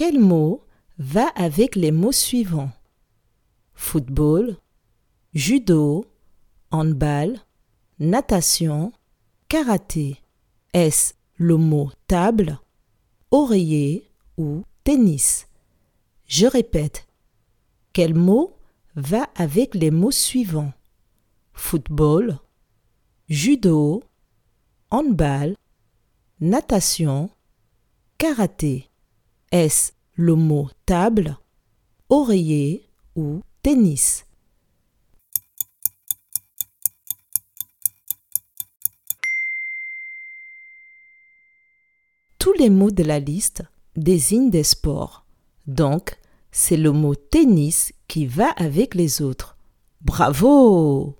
Quel mot va avec les mots suivants? Football, judo, handball, natation, karaté. Est-ce le mot table, oreiller ou tennis? Je répète. Quel mot va avec les mots suivants? Football, judo, handball, natation, karaté. Est-ce le mot table, oreiller ou tennis? Tous les mots de la liste désignent des sports. Donc, c'est le mot tennis qui va avec les autres. Bravo